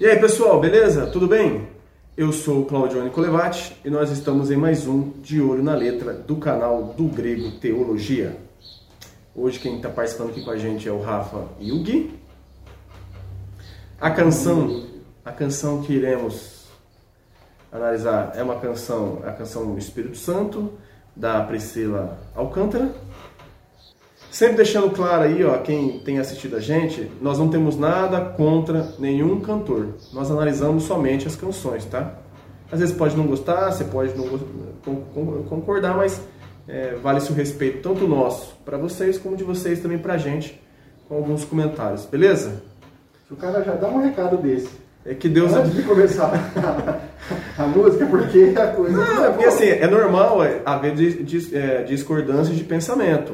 E aí pessoal, beleza? Tudo bem? Eu sou o Claudio Colevati e nós estamos em mais um De Olho na Letra do canal do Grego Teologia. Hoje quem está participando aqui com a gente é o Rafa e o Gui. A canção, a canção que iremos analisar é uma canção, a canção Espírito Santo, da Priscila Alcântara. Sempre deixando claro aí, ó, quem tem assistido a gente, nós não temos nada contra nenhum cantor. Nós analisamos somente as canções, tá? Às vezes pode não gostar, você pode não concordar, mas é, vale-se o respeito tanto nosso para vocês como de vocês também pra gente, com alguns comentários, beleza? O cara já dá um recado desse. É que Deus. Antes de começar a música, porque a coisa. Não, é porque assim, é normal é, haver é, discordâncias de pensamento.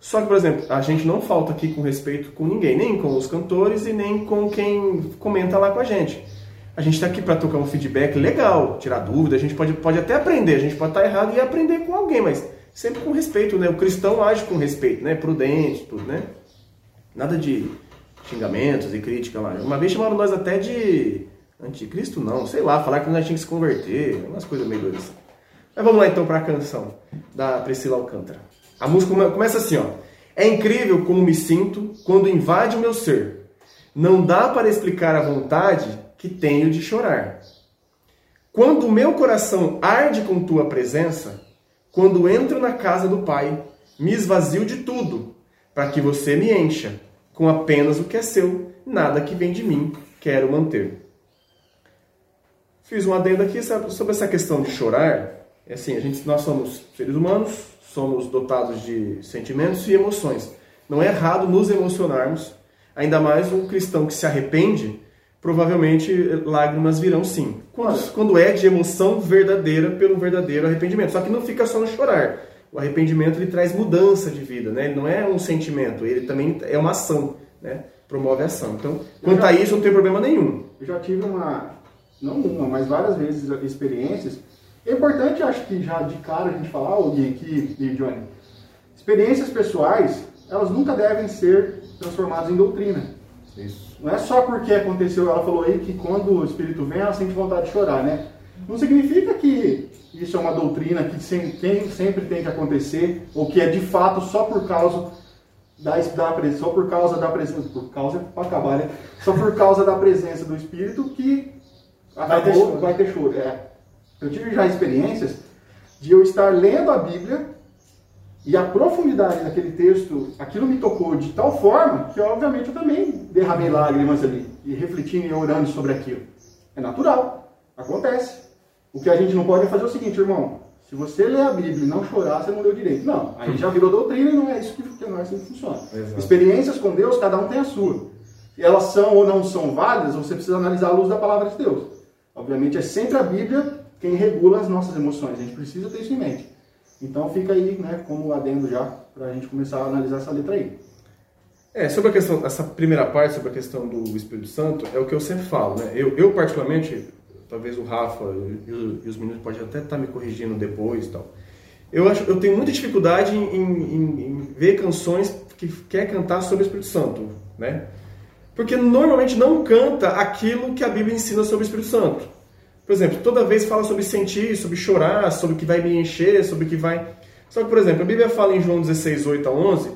Só que, por exemplo, a gente não falta aqui com respeito com ninguém, nem com os cantores e nem com quem comenta lá com a gente. A gente está aqui para tocar um feedback legal, tirar dúvida, a gente pode, pode até aprender, a gente pode estar tá errado e aprender com alguém, mas sempre com respeito, né? O cristão age com respeito, né? Prudente, tudo, né? Nada de xingamentos e crítica lá. Uma vez chamaram nós até de anticristo, não, sei lá, falar que nós tínhamos que se converter, umas coisas meio doidas. Mas vamos lá então para a canção da Priscila Alcântara. A música começa assim, ó. É incrível como me sinto quando invade o meu ser. Não dá para explicar a vontade que tenho de chorar. Quando o meu coração arde com tua presença, quando entro na casa do Pai, me esvazio de tudo, para que você me encha com apenas o que é seu, nada que vem de mim quero manter. Fiz um adendo aqui sobre essa questão de chorar. É assim, a gente, nós somos seres humanos, somos dotados de sentimentos e emoções. Não é errado nos emocionarmos, ainda mais um cristão que se arrepende, provavelmente lágrimas virão sim. Quando, quando é de emoção verdadeira pelo verdadeiro arrependimento. Só que não fica só no chorar. O arrependimento ele traz mudança de vida, né? Ele não é um sentimento, ele também é uma ação, né? Promove a ação. Então, quanto já, a isso, não tem problema nenhum. Eu já tive uma, não uma, mas várias vezes experiências é importante, acho que já de cara a gente falar, alguém aqui e Johnny, experiências pessoais, elas nunca devem ser transformadas em doutrina. Isso. Não é só porque aconteceu, ela falou aí que quando o Espírito vem, ela sente vontade de chorar, né? Não significa que isso é uma doutrina que sempre tem que acontecer, ou que é de fato só por causa da, da só por causa da presença, por causa para acabar, né? Só por causa da presença do Espírito que vai ter choro. Vai ter choro. É. Eu tive já experiências de eu estar lendo a Bíblia e a profundidade daquele texto, aquilo me tocou de tal forma que, obviamente, eu também derramei lágrimas ali e refletindo e orando sobre aquilo. É natural, acontece. O que a gente não pode é fazer o seguinte, irmão. Se você ler a Bíblia e não chorar, você não leu direito. Não, aí já virou doutrina e não é isso que, que não é assim que funciona. Exato. Experiências com Deus, cada um tem a sua. E elas são ou não são válidas, você precisa analisar a luz da palavra de Deus. Obviamente é sempre a Bíblia quem regula as nossas emoções. A gente precisa ter isso em mente. Então fica aí, né, como adendo já, para a gente começar a analisar essa letra aí. É, sobre a questão, essa primeira parte, sobre a questão do Espírito Santo, é o que eu sempre falo, né? Eu, eu particularmente, talvez o Rafa e, os meninos podem até estar tá me corrigindo depois e tal. Eu, acho, eu tenho muita dificuldade em, em, em ver canções que quer cantar sobre o Espírito Santo, né? Porque normalmente não canta aquilo que a Bíblia ensina sobre o Espírito Santo. Por exemplo, toda vez fala sobre sentir, sobre chorar, sobre o que vai me encher, sobre o que vai. Só que, por exemplo, a Bíblia fala em João 16, 8 a 11,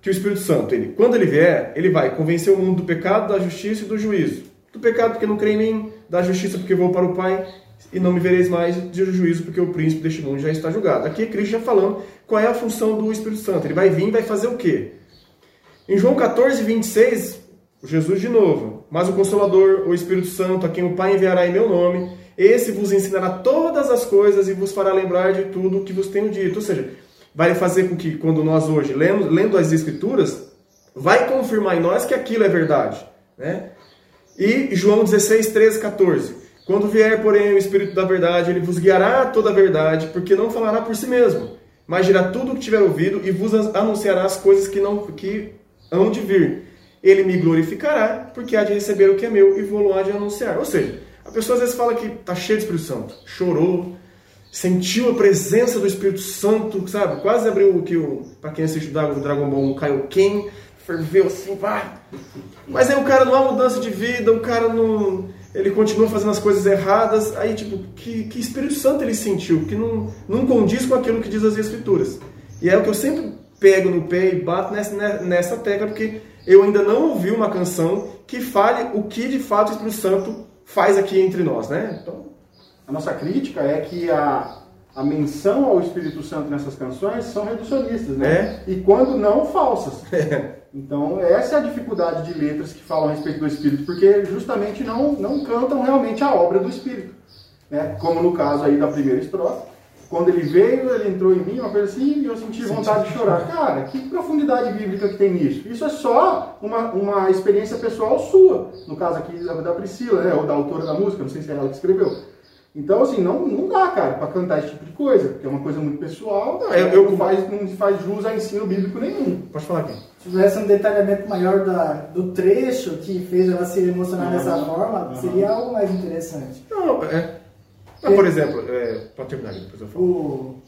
que o Espírito Santo, ele, quando ele vier, ele vai convencer o mundo do pecado, da justiça e do juízo. Do pecado porque não crê em mim, da justiça porque vou para o Pai e não me vereis mais, de juízo porque o príncipe deste mundo já está julgado. Aqui é Cristo já falando qual é a função do Espírito Santo. Ele vai vir e vai fazer o quê? Em João 14, 26, Jesus de novo. Mas o Consolador, o Espírito Santo, a quem o Pai enviará em meu nome, esse vos ensinará todas as coisas e vos fará lembrar de tudo o que vos tenho dito. Ou seja, vai fazer com que, quando nós hoje lemos, lendo as Escrituras, vai confirmar em nós que aquilo é verdade. Né? E João 16, 13, 14. Quando vier, porém, o Espírito da verdade, ele vos guiará a toda a verdade, porque não falará por si mesmo, mas dirá tudo o que tiver ouvido e vos anunciará as coisas que, não, que hão de vir. Ele me glorificará, porque há de receber o que é meu e vou lá de anunciar. Ou seja, a pessoa às vezes fala que está cheia de Espírito Santo, chorou, sentiu a presença do Espírito Santo, sabe? Quase abriu o que o para quem assiste o Dragon Ball, um Kaioken, ferveu assim, pá. Mas aí o cara não há mudança de vida, o cara não ele continua fazendo as coisas erradas. Aí, tipo, que, que Espírito Santo ele sentiu? Que não, não condiz com aquilo que diz as Escrituras. E é o que eu sempre pego no pé e bato nessa, nessa tecla, porque eu ainda não ouvi uma canção que fale o que de fato o Espírito Santo faz aqui entre nós, né? Então... A nossa crítica é que a, a menção ao Espírito Santo nessas canções são reducionistas, né? É. E quando não, falsas. É. Então, essa é a dificuldade de letras que falam a respeito do Espírito, porque justamente não, não cantam realmente a obra do Espírito. Né? Como no caso aí da primeira estrofe. Quando ele veio, ele entrou em mim, uma coisa assim, e eu senti vontade de chorar. Cara, que profundidade bíblica que tem nisso? Isso é só uma, uma experiência pessoal sua. No caso aqui da Priscila, né? ou da autora da música, não sei se é ela que escreveu. Então, assim, não, não dá, cara, para cantar esse tipo de coisa, porque é uma coisa muito pessoal, não, eu, eu, não, faz, não faz jus a ensino bíblico nenhum. Pode falar aqui. Se tivesse um detalhamento maior da, do trecho que fez ela se emocionar uhum. dessa forma, uhum. seria algo mais interessante. Não, é. Mas, por exemplo, é, pode terminar depois eu falo. O,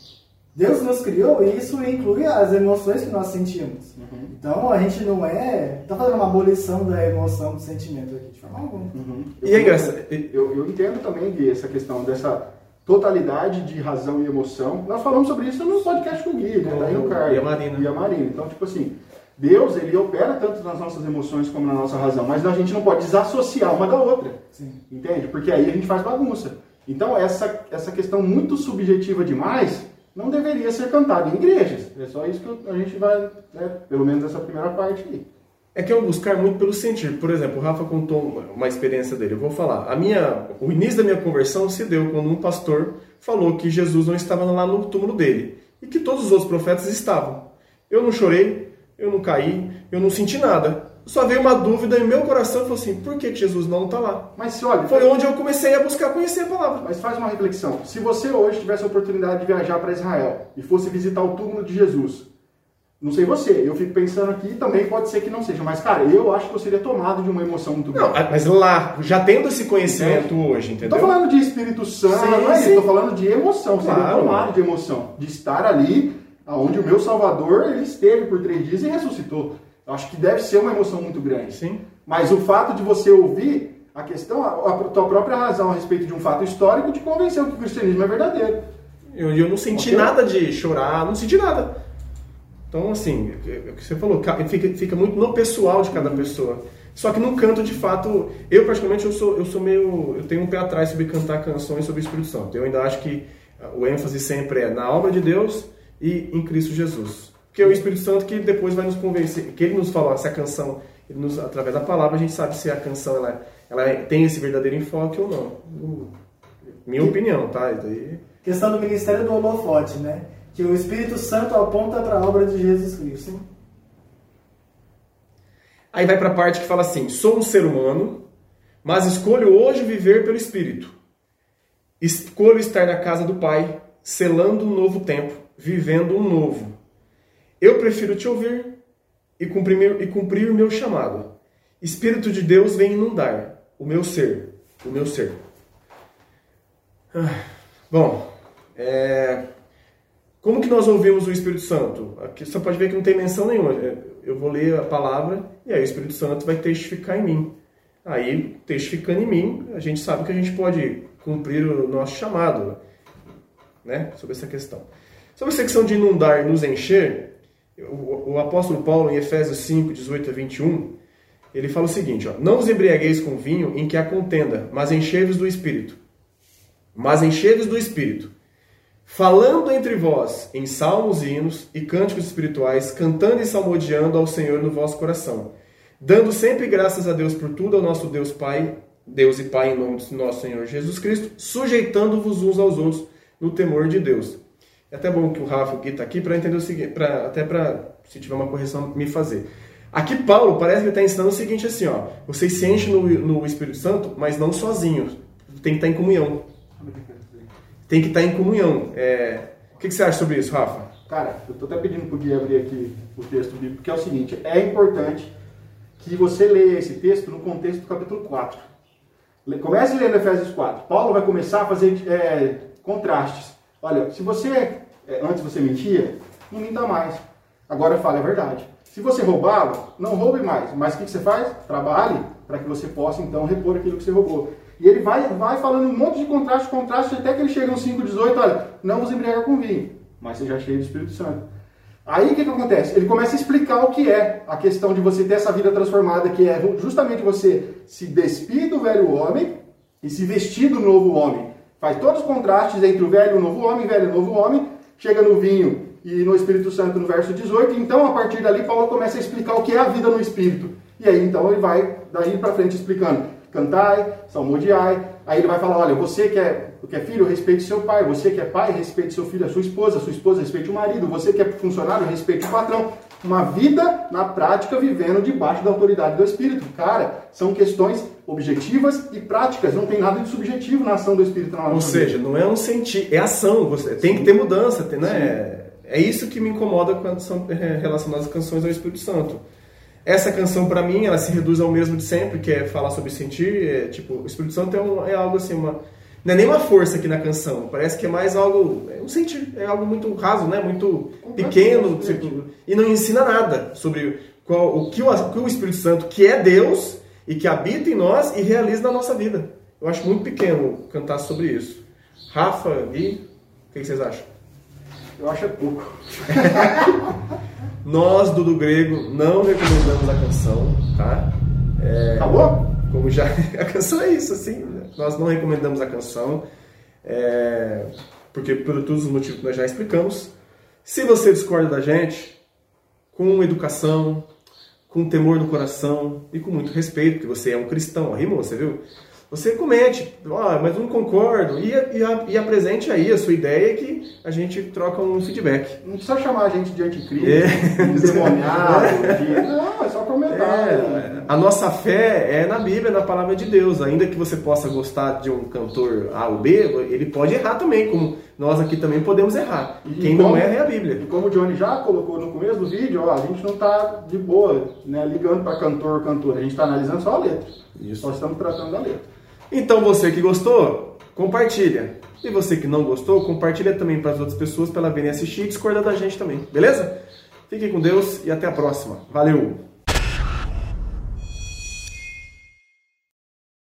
Deus nos criou e isso inclui as emoções que nós sentimos. Uhum. Então a gente não é. Está fazendo uma abolição da emoção, do sentimento aqui, de forma alguma. Uhum. E é engraçado. Eu, eu entendo também de essa questão dessa totalidade de razão e emoção. Nós falamos sobre isso no podcast com o Gui, né? Daí no Carlos. E a Marina. E a Marina. Então, tipo assim, Deus, ele opera tanto nas nossas emoções como na nossa razão, mas a gente não pode desassociar uma da outra. Sim. Entende? Porque aí a gente faz bagunça. Então, essa, essa questão muito subjetiva demais não deveria ser cantado em igrejas. É só isso que a gente vai, né, pelo menos essa primeira parte aí. É que um buscar muito pelo sentir. Por exemplo, o Rafa contou uma experiência dele. Eu vou falar. A minha, o início da minha conversão se deu quando um pastor falou que Jesus não estava lá no túmulo dele e que todos os outros profetas estavam. Eu não chorei, eu não caí, eu não senti nada só veio uma dúvida em meu coração e falou assim: por que Jesus não está lá? Mas se olha. Foi onde eu comecei a buscar conhecer a palavra. Mas faz uma reflexão. Se você hoje tivesse a oportunidade de viajar para Israel e fosse visitar o túmulo de Jesus, não sei você, eu fico pensando aqui, também pode ser que não seja, mas cara, eu acho que eu seria tomado de uma emoção muito grande. Não, mas lá, já tendo esse conhecimento é. hoje, entendeu? Tô falando de Espírito Santo, sim, não é isso, tô falando de emoção, claro. seria tomado de emoção, de estar ali, onde o meu Salvador, ele esteve por três dias e ressuscitou. Eu acho que deve ser uma emoção muito grande. Sim. Mas o fato de você ouvir a questão, a, a tua própria razão a respeito de um fato histórico te convenceu que o cristianismo é verdadeiro. Eu, eu não senti okay? nada de chorar, não senti nada. Então, assim, é, é o que você falou, fica, fica muito no pessoal de cada pessoa. Só que no canto, de fato, eu particularmente eu sou, eu sou meio. Eu tenho um pé atrás sobre cantar canções sobre o Espírito Santo. Eu ainda acho que o ênfase sempre é na obra de Deus e em Cristo Jesus. Porque é o Espírito Santo que depois vai nos convencer, que ele nos falou, se a canção, nos, através da palavra, a gente sabe se a canção ela, ela tem esse verdadeiro enfoque ou não. Minha opinião, tá? Daí... Questão do ministério do holofote, né? Que o Espírito Santo aponta para a obra de Jesus Cristo. Aí vai para a parte que fala assim: sou um ser humano, mas escolho hoje viver pelo Espírito. Escolho estar na casa do Pai, selando um novo tempo, vivendo um novo. Eu prefiro te ouvir e cumprir, e cumprir o meu chamado. Espírito de Deus vem inundar o meu ser, o meu ser. Ah, bom, é, como que nós ouvimos o Espírito Santo? Aqui você pode ver que não tem menção nenhuma. É, eu vou ler a palavra e aí o Espírito Santo vai testificar em mim. Aí, testificando em mim, a gente sabe que a gente pode cumprir o nosso chamado, né? Sobre essa questão. Sobre a secção de inundar e nos encher, o, apóstolo Paulo, em Efésios 5, 18 a 21, ele fala o seguinte: ó, Não vos embriagueis com vinho em que há contenda, mas enchei-vos do espírito. Mas enchei-vos do espírito, falando entre vós em salmos e hinos e cânticos espirituais, cantando e salmodiando ao Senhor no vosso coração, dando sempre graças a Deus por tudo, ao nosso Deus Pai, Deus e Pai em nome do nosso Senhor Jesus Cristo, sujeitando-vos uns aos outros no temor de Deus. É até bom que o Rafa aqui está aqui para entender o seguinte, pra, até para, se tiver uma correção, me fazer. Aqui Paulo parece que está ensinando o seguinte assim, ó, vocês se enchem no, no Espírito Santo, mas não sozinhos, tem que estar tá em comunhão. Tem que estar tá em comunhão. É... O que, que, você acha sobre isso, Rafa? Cara, eu estou até pedindo para o Gui abrir aqui o texto bíblico, porque é o seguinte, é importante que você leia esse texto no contexto do capítulo 4. Comece lendo Efésios 4. Paulo vai começar a fazer é, contrastes. Olha, se você é, antes você mentia, não minta mais. Agora fale a verdade. Se você roubava, não roube mais. Mas o que você faz? Trabalhe para que você possa então repor aquilo que você roubou. E ele vai, vai falando um monte de contraste, contraste, até que ele chega no 5,18, olha, não vos embriaga com vinho, mas seja cheio do Espírito Santo. Aí o que, que acontece? Ele começa a explicar o que é a questão de você ter essa vida transformada, que é justamente você se despir do velho homem e se vestir do novo homem. Faz todos os contrastes entre o velho e o novo homem, velho e o novo homem, chega no vinho e no Espírito Santo no verso 18. Então, a partir dali, Paulo começa a explicar o que é a vida no Espírito. E aí, então, ele vai daí para frente explicando: cantai, salmodiai. Aí ele vai falar: olha, você que é, que é filho, respeite seu pai. Você que é pai, respeite seu filho, a sua esposa. A sua esposa, respeite o marido. Você que é funcionário, respeite o patrão. Uma vida na prática vivendo debaixo da autoridade do Espírito. Cara, são questões objetivas e práticas. Não tem nada de subjetivo na ação do Espírito na Ou seja, não é um sentir, é ação. Você tem que ter mudança, né? É isso que me incomoda quando são é, relacionadas às canções ao Espírito Santo. Essa canção, para mim, ela se reduz ao mesmo de sempre, que é falar sobre sentir. É, tipo, o Espírito Santo é, um, é algo assim, uma, não é nem uma força aqui na canção, parece que é mais algo, é um sentir, é algo muito raso, né? Muito pequeno, tipo, e não ensina nada sobre qual, o, que o, o que o Espírito Santo, que é Deus e que habita em nós e realiza na nossa vida. Eu acho muito pequeno cantar sobre isso. Rafa, Gui, o que vocês acham? Eu acho é pouco. Nós, do do Grego, não recomendamos a canção, tá? É, Acabou? Como já. A canção é isso, assim. Nós não recomendamos a canção, é, porque por todos os motivos que nós já explicamos. Se você discorda da gente, com educação, com temor no coração e com muito respeito, porque você é um cristão, rimou, você viu? Você comente, oh, mas não concordo, e, e, e, apresente aí a sua ideia que a gente troca um feedback. Não precisa chamar a gente de anticristo, é. de demoniado, de... não, é só comentar. É. A nossa fé é na Bíblia, na palavra de Deus. Ainda que você possa gostar de um cantor A ou B, ele pode errar também, como nós aqui também podemos errar. E Quem como, não erra é a Bíblia. E como o Johnny já colocou no começo do vídeo, ó, a gente não está de boa né, ligando para cantor ou cantora, a gente está analisando só a letra. Isso. Nós estamos tratando da letra. Então você que gostou, compartilha. E você que não gostou, compartilha também para as outras pessoas para elas verem assistir e discordar da gente também, beleza? Fiquem com Deus e até a próxima. Valeu!